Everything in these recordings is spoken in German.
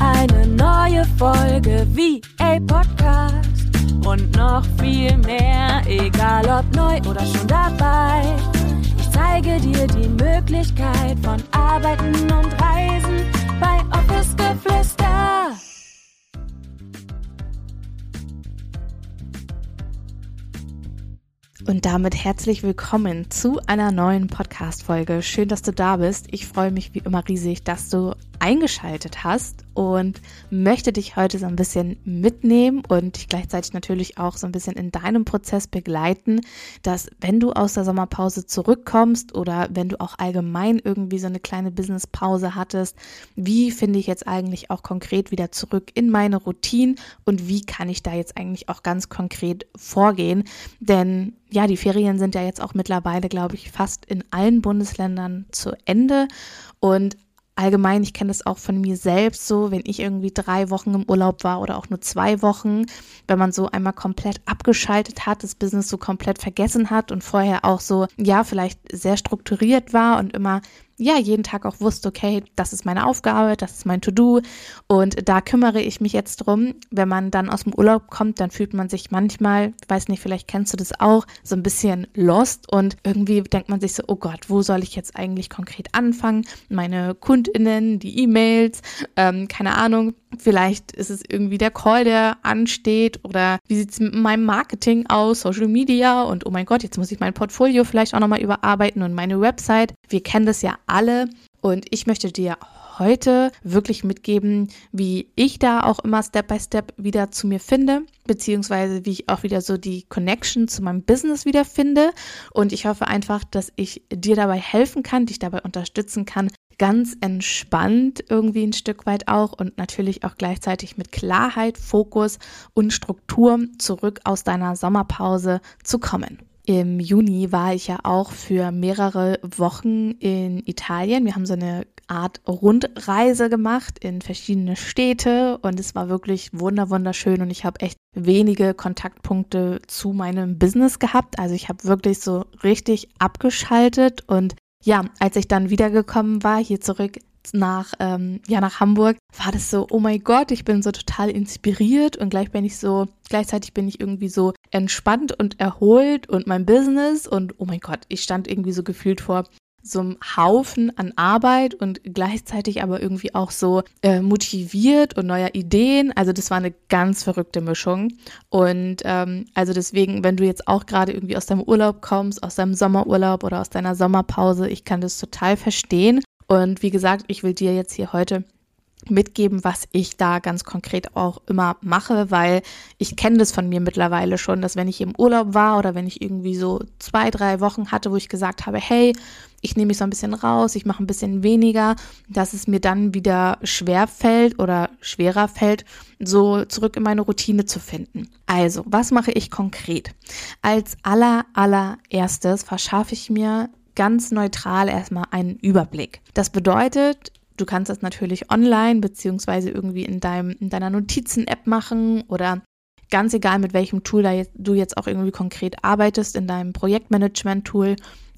eine neue Folge VA Podcast. Und noch viel mehr, egal ob neu oder schon dabei. Ich zeige dir die Möglichkeit von Arbeiten und Reisen bei Office Geflüster. Und damit herzlich willkommen zu einer neuen Podcast-Folge. Schön, dass du da bist. Ich freue mich wie immer riesig, dass du eingeschaltet hast und möchte dich heute so ein bisschen mitnehmen und dich gleichzeitig natürlich auch so ein bisschen in deinem Prozess begleiten, dass wenn du aus der Sommerpause zurückkommst oder wenn du auch allgemein irgendwie so eine kleine Businesspause hattest, wie finde ich jetzt eigentlich auch konkret wieder zurück in meine Routine und wie kann ich da jetzt eigentlich auch ganz konkret vorgehen? Denn ja, die Ferien sind ja jetzt auch mittlerweile, glaube ich, fast in allen Bundesländern zu Ende. Und allgemein, ich kenne das auch von mir selbst so, wenn ich irgendwie drei Wochen im Urlaub war oder auch nur zwei Wochen, wenn man so einmal komplett abgeschaltet hat, das Business so komplett vergessen hat und vorher auch so, ja, vielleicht sehr strukturiert war und immer ja, jeden Tag auch wusste, okay, das ist meine Aufgabe, das ist mein To-Do und da kümmere ich mich jetzt drum. Wenn man dann aus dem Urlaub kommt, dann fühlt man sich manchmal, weiß nicht, vielleicht kennst du das auch, so ein bisschen lost und irgendwie denkt man sich so, oh Gott, wo soll ich jetzt eigentlich konkret anfangen? Meine KundInnen, die E-Mails, ähm, keine Ahnung, Vielleicht ist es irgendwie der Call, der ansteht oder wie sieht es mit meinem Marketing aus, Social Media und oh mein Gott, jetzt muss ich mein Portfolio vielleicht auch nochmal überarbeiten und meine Website. Wir kennen das ja alle und ich möchte dir heute wirklich mitgeben, wie ich da auch immer Step by Step wieder zu mir finde, beziehungsweise wie ich auch wieder so die Connection zu meinem Business wieder finde. Und ich hoffe einfach, dass ich dir dabei helfen kann, dich dabei unterstützen kann, ganz entspannt irgendwie ein Stück weit auch und natürlich auch gleichzeitig mit Klarheit, Fokus und Struktur zurück aus deiner Sommerpause zu kommen. Im Juni war ich ja auch für mehrere Wochen in Italien. Wir haben so eine Art Rundreise gemacht in verschiedene Städte und es war wirklich wunder wunderschön und ich habe echt wenige Kontaktpunkte zu meinem Business gehabt. Also ich habe wirklich so richtig abgeschaltet und ja, als ich dann wiedergekommen war, hier zurück nach, ähm, ja, nach Hamburg, war das so, oh mein Gott, ich bin so total inspiriert und gleich bin ich so, gleichzeitig bin ich irgendwie so entspannt und erholt und mein Business und oh mein Gott, ich stand irgendwie so gefühlt vor so einem Haufen an Arbeit und gleichzeitig aber irgendwie auch so äh, motiviert und neuer Ideen. Also das war eine ganz verrückte Mischung. Und ähm, also deswegen, wenn du jetzt auch gerade irgendwie aus deinem Urlaub kommst, aus deinem Sommerurlaub oder aus deiner Sommerpause, ich kann das total verstehen. Und wie gesagt, ich will dir jetzt hier heute mitgeben, was ich da ganz konkret auch immer mache, weil ich kenne das von mir mittlerweile schon, dass wenn ich im Urlaub war oder wenn ich irgendwie so zwei, drei Wochen hatte, wo ich gesagt habe, hey, ich nehme mich so ein bisschen raus, ich mache ein bisschen weniger, dass es mir dann wieder schwer fällt oder schwerer fällt, so zurück in meine Routine zu finden. Also, was mache ich konkret? Als aller, allererstes verschaffe ich mir ganz neutral erstmal einen Überblick. Das bedeutet, Du kannst das natürlich online beziehungsweise irgendwie in, deinem, in deiner Notizen-App machen oder ganz egal, mit welchem Tool jetzt, du jetzt auch irgendwie konkret arbeitest, in deinem Projektmanagement-Tool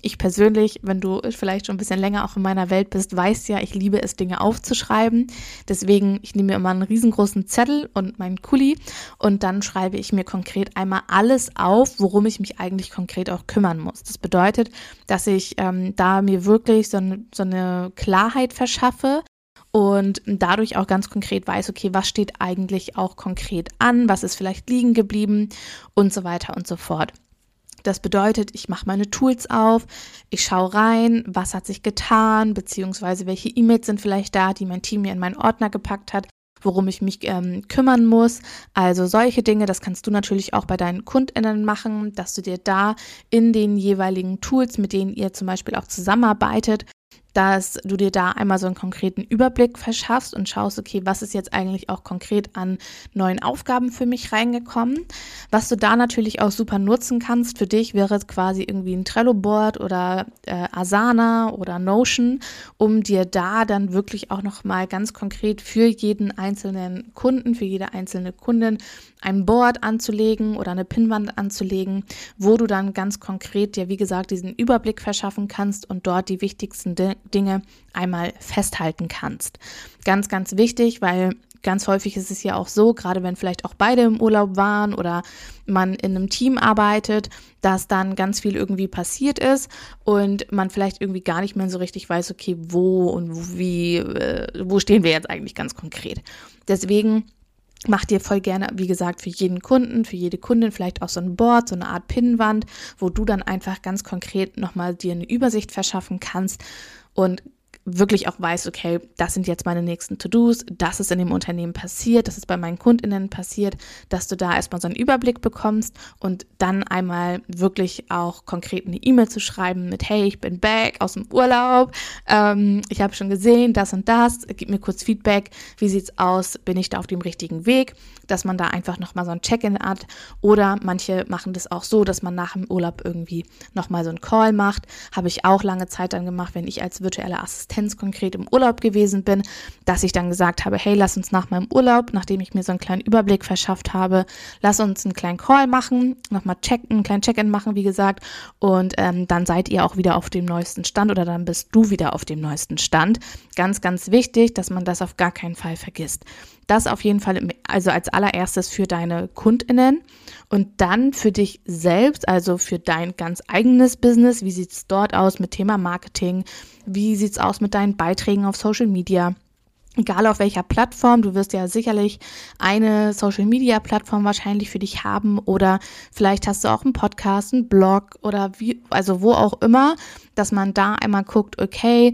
ich persönlich, wenn du vielleicht schon ein bisschen länger auch in meiner Welt bist, weißt ja, ich liebe es, Dinge aufzuschreiben. Deswegen, ich nehme mir immer einen riesengroßen Zettel und meinen Kuli und dann schreibe ich mir konkret einmal alles auf, worum ich mich eigentlich konkret auch kümmern muss. Das bedeutet, dass ich ähm, da mir wirklich so, so eine Klarheit verschaffe, und dadurch auch ganz konkret weiß, okay, was steht eigentlich auch konkret an, was ist vielleicht liegen geblieben und so weiter und so fort. Das bedeutet, ich mache meine Tools auf, ich schaue rein, was hat sich getan, beziehungsweise welche E-Mails sind vielleicht da, die mein Team mir in meinen Ordner gepackt hat, worum ich mich ähm, kümmern muss. Also solche Dinge, das kannst du natürlich auch bei deinen KundInnen machen, dass du dir da in den jeweiligen Tools, mit denen ihr zum Beispiel auch zusammenarbeitet, dass du dir da einmal so einen konkreten Überblick verschaffst und schaust, okay, was ist jetzt eigentlich auch konkret an neuen Aufgaben für mich reingekommen. Was du da natürlich auch super nutzen kannst für dich, wäre quasi irgendwie ein Trello-Board oder äh, Asana oder Notion, um dir da dann wirklich auch nochmal ganz konkret für jeden einzelnen Kunden, für jede einzelne Kundin ein Board anzulegen oder eine Pinnwand anzulegen, wo du dann ganz konkret dir, wie gesagt, diesen Überblick verschaffen kannst und dort die wichtigsten Dinge einmal festhalten kannst. Ganz, ganz wichtig, weil ganz häufig ist es ja auch so, gerade wenn vielleicht auch beide im Urlaub waren oder man in einem Team arbeitet, dass dann ganz viel irgendwie passiert ist und man vielleicht irgendwie gar nicht mehr so richtig weiß, okay, wo und wie, äh, wo stehen wir jetzt eigentlich ganz konkret. Deswegen Mach dir voll gerne, wie gesagt, für jeden Kunden, für jede Kundin vielleicht auch so ein Board, so eine Art Pinnwand, wo du dann einfach ganz konkret nochmal dir eine Übersicht verschaffen kannst und wirklich auch weiß, okay, das sind jetzt meine nächsten To-Dos, das ist in dem Unternehmen passiert, das ist bei meinen Kundinnen passiert, dass du da erstmal so einen Überblick bekommst und dann einmal wirklich auch konkret eine E-Mail zu schreiben mit, hey, ich bin back aus dem Urlaub, ähm, ich habe schon gesehen, das und das, gib mir kurz Feedback, wie sieht's aus, bin ich da auf dem richtigen Weg, dass man da einfach nochmal so ein Check-in hat oder manche machen das auch so, dass man nach dem Urlaub irgendwie nochmal so einen Call macht, habe ich auch lange Zeit dann gemacht, wenn ich als virtuelle Assistentin Assistenz konkret im Urlaub gewesen bin, dass ich dann gesagt habe, hey, lass uns nach meinem Urlaub, nachdem ich mir so einen kleinen Überblick verschafft habe, lass uns einen kleinen Call machen, nochmal checken, einen kleinen Check-in machen, wie gesagt, und ähm, dann seid ihr auch wieder auf dem neuesten Stand oder dann bist du wieder auf dem neuesten Stand. Ganz, ganz wichtig, dass man das auf gar keinen Fall vergisst. Das auf jeden Fall, also als allererstes für deine KundInnen und dann für dich selbst, also für dein ganz eigenes Business. Wie sieht es dort aus mit Thema Marketing? Wie sieht es aus mit deinen Beiträgen auf Social Media? Egal auf welcher Plattform, du wirst ja sicherlich eine Social Media Plattform wahrscheinlich für dich haben oder vielleicht hast du auch einen Podcast, einen Blog oder wie, also wo auch immer, dass man da einmal guckt, okay,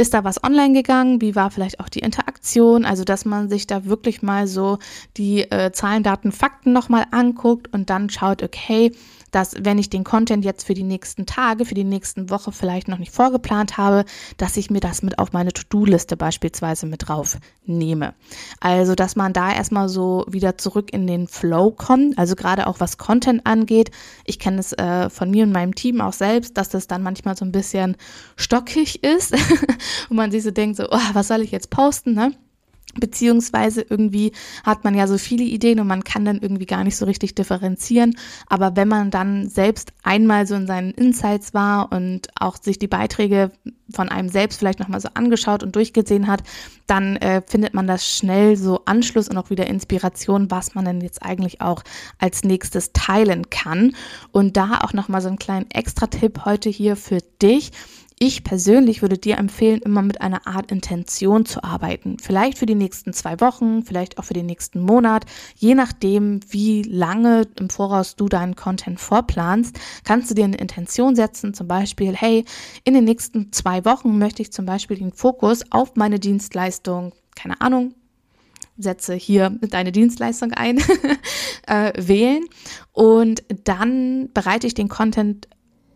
ist da was online gegangen? Wie war vielleicht auch die Interaktion? Also, dass man sich da wirklich mal so die äh, Zahlen, Daten, Fakten nochmal anguckt und dann schaut, okay, dass wenn ich den Content jetzt für die nächsten Tage, für die nächsten Woche vielleicht noch nicht vorgeplant habe, dass ich mir das mit auf meine To-Do-Liste beispielsweise mit drauf nehme. Also, dass man da erstmal so wieder zurück in den Flow kommt, also gerade auch was Content angeht. Ich kenne es äh, von mir und meinem Team auch selbst, dass das dann manchmal so ein bisschen stockig ist und man sich so denkt, so, oh, was soll ich jetzt posten, ne? Beziehungsweise irgendwie hat man ja so viele Ideen und man kann dann irgendwie gar nicht so richtig differenzieren. Aber wenn man dann selbst einmal so in seinen Insights war und auch sich die Beiträge von einem selbst vielleicht nochmal so angeschaut und durchgesehen hat, dann äh, findet man das schnell so Anschluss und auch wieder Inspiration, was man denn jetzt eigentlich auch als nächstes teilen kann. Und da auch nochmal so einen kleinen Extra-Tipp heute hier für dich ich persönlich würde dir empfehlen, immer mit einer Art Intention zu arbeiten. Vielleicht für die nächsten zwei Wochen, vielleicht auch für den nächsten Monat. Je nachdem, wie lange im Voraus du deinen Content vorplanst, kannst du dir eine Intention setzen. Zum Beispiel, hey, in den nächsten zwei Wochen möchte ich zum Beispiel den Fokus auf meine Dienstleistung, keine Ahnung, setze hier deine Dienstleistung ein, äh, wählen und dann bereite ich den Content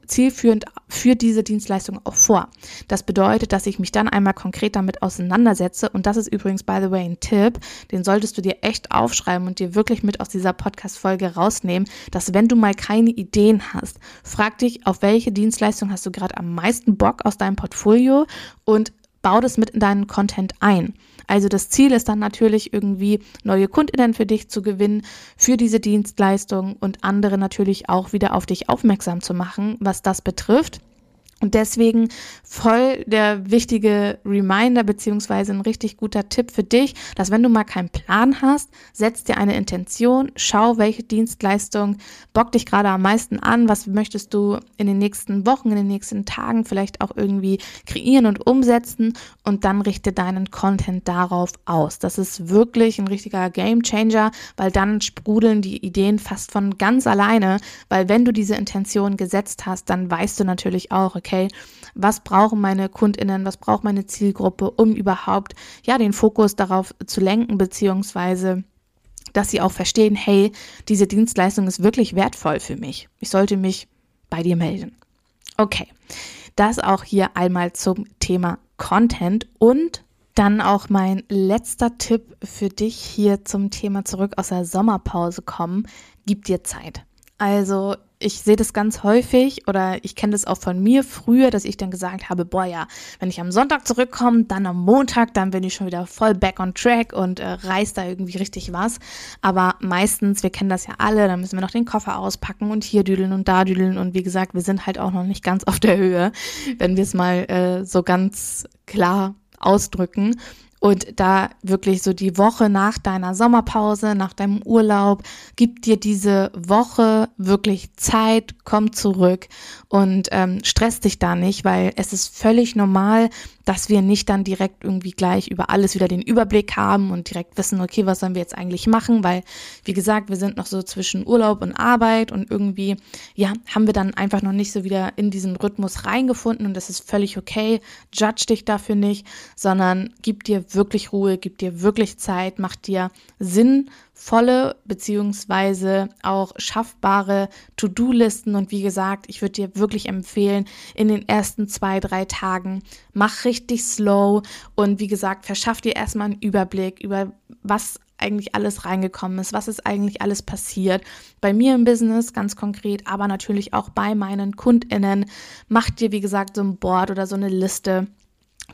zielführend für diese Dienstleistung auch vor. Das bedeutet, dass ich mich dann einmal konkret damit auseinandersetze und das ist übrigens, by the way, ein Tipp, den solltest du dir echt aufschreiben und dir wirklich mit aus dieser Podcast-Folge rausnehmen, dass wenn du mal keine Ideen hast, frag dich, auf welche Dienstleistung hast du gerade am meisten Bock aus deinem Portfolio und bau das mit in deinen Content ein. Also das Ziel ist dann natürlich irgendwie neue Kundinnen für dich zu gewinnen, für diese Dienstleistung und andere natürlich auch wieder auf dich aufmerksam zu machen, was das betrifft. Und deswegen voll der wichtige Reminder beziehungsweise ein richtig guter Tipp für dich, dass wenn du mal keinen Plan hast, setz dir eine Intention, schau, welche Dienstleistung bockt dich gerade am meisten an, was möchtest du in den nächsten Wochen, in den nächsten Tagen vielleicht auch irgendwie kreieren und umsetzen und dann richte deinen Content darauf aus. Das ist wirklich ein richtiger Game Changer, weil dann sprudeln die Ideen fast von ganz alleine, weil wenn du diese Intention gesetzt hast, dann weißt du natürlich auch, okay, okay, was brauchen meine KundInnen, was braucht meine Zielgruppe, um überhaupt ja den Fokus darauf zu lenken, beziehungsweise dass sie auch verstehen, hey, diese Dienstleistung ist wirklich wertvoll für mich. Ich sollte mich bei dir melden. Okay, das auch hier einmal zum Thema Content und dann auch mein letzter Tipp für dich hier zum Thema zurück aus der Sommerpause kommen. Gib dir Zeit. Also ich sehe das ganz häufig oder ich kenne das auch von mir früher, dass ich dann gesagt habe, boah ja, wenn ich am Sonntag zurückkomme, dann am Montag, dann bin ich schon wieder voll back on track und äh, reiß da irgendwie richtig was. Aber meistens, wir kennen das ja alle, dann müssen wir noch den Koffer auspacken und hier düdeln und da düdeln und wie gesagt, wir sind halt auch noch nicht ganz auf der Höhe, wenn wir es mal äh, so ganz klar ausdrücken und da wirklich so die Woche nach deiner Sommerpause, nach deinem Urlaub, gib dir diese Woche wirklich Zeit, komm zurück und ähm, stress dich da nicht, weil es ist völlig normal, dass wir nicht dann direkt irgendwie gleich über alles wieder den Überblick haben und direkt wissen, okay, was sollen wir jetzt eigentlich machen, weil, wie gesagt, wir sind noch so zwischen Urlaub und Arbeit und irgendwie, ja, haben wir dann einfach noch nicht so wieder in diesen Rhythmus reingefunden und das ist völlig okay. Judge dich dafür nicht, sondern gib dir wirklich Ruhe, gib dir wirklich Zeit, mach dir sinnvolle beziehungsweise auch schaffbare To-Do-Listen und wie gesagt, ich würde dir wirklich empfehlen, in den ersten zwei, drei Tagen mach richtig slow und wie gesagt, verschaff dir erstmal einen Überblick über was eigentlich alles reingekommen ist, was ist eigentlich alles passiert. Bei mir im Business ganz konkret, aber natürlich auch bei meinen KundInnen. Mach dir, wie gesagt, so ein Board oder so eine Liste.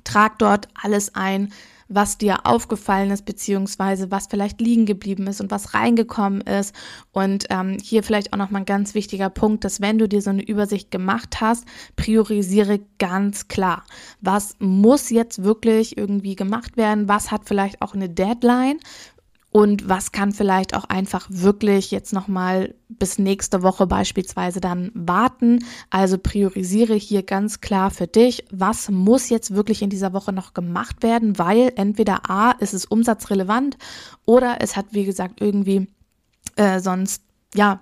Trag dort alles ein, was dir aufgefallen ist, beziehungsweise was vielleicht liegen geblieben ist und was reingekommen ist. Und ähm, hier vielleicht auch nochmal ein ganz wichtiger Punkt, dass wenn du dir so eine Übersicht gemacht hast, priorisiere ganz klar, was muss jetzt wirklich irgendwie gemacht werden, was hat vielleicht auch eine Deadline und was kann vielleicht auch einfach wirklich jetzt nochmal bis nächste Woche beispielsweise dann warten. Also priorisiere hier ganz klar für dich, was muss jetzt wirklich in dieser Woche noch gemacht werden, weil entweder A, ist es umsatzrelevant oder es hat, wie gesagt, irgendwie äh, sonst, ja,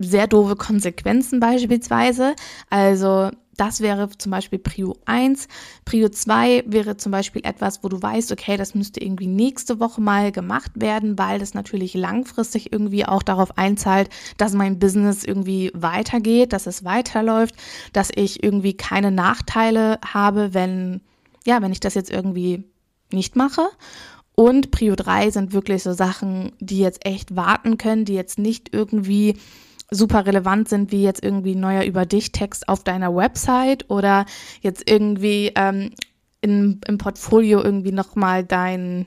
sehr doofe Konsequenzen beispielsweise. Also das wäre zum Beispiel Prio 1. Prio 2 wäre zum Beispiel etwas, wo du weißt, okay, das müsste irgendwie nächste Woche mal gemacht werden, weil das natürlich langfristig irgendwie auch darauf einzahlt, dass mein Business irgendwie weitergeht, dass es weiterläuft, dass ich irgendwie keine Nachteile habe, wenn, ja, wenn ich das jetzt irgendwie nicht mache. Und Prio 3 sind wirklich so Sachen, die jetzt echt warten können, die jetzt nicht irgendwie super relevant sind, wie jetzt irgendwie neuer über dich Text auf deiner Website oder jetzt irgendwie ähm, in, im Portfolio irgendwie nochmal dein,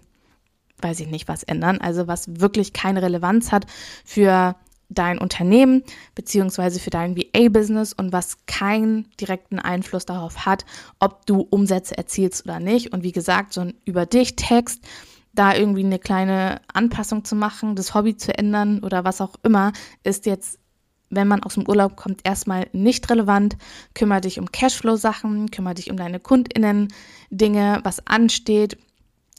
weiß ich nicht, was ändern. Also was wirklich keine Relevanz hat für dein Unternehmen beziehungsweise für dein VA-Business und was keinen direkten Einfluss darauf hat, ob du Umsätze erzielst oder nicht. Und wie gesagt, so ein über dich Text, da irgendwie eine kleine Anpassung zu machen, das Hobby zu ändern oder was auch immer, ist jetzt wenn man aus dem Urlaub kommt, erstmal nicht relevant. Kümmere dich um Cashflow-Sachen, kümmere dich um deine KundInnen-Dinge, was ansteht.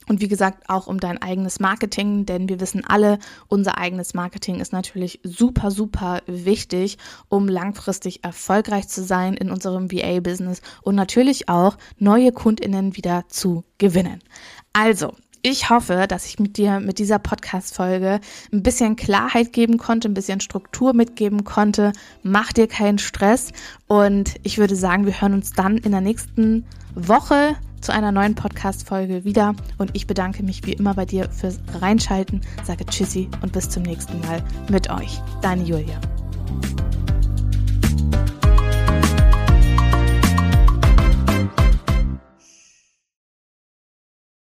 Und wie gesagt, auch um dein eigenes Marketing, denn wir wissen alle, unser eigenes Marketing ist natürlich super, super wichtig, um langfristig erfolgreich zu sein in unserem VA-Business und natürlich auch neue KundInnen wieder zu gewinnen. Also, ich hoffe, dass ich mit dir mit dieser Podcast-Folge ein bisschen Klarheit geben konnte, ein bisschen Struktur mitgeben konnte. Mach dir keinen Stress und ich würde sagen, wir hören uns dann in der nächsten Woche zu einer neuen Podcast-Folge wieder und ich bedanke mich wie immer bei dir fürs Reinschalten, sage Tschüssi und bis zum nächsten Mal mit euch. Deine Julia.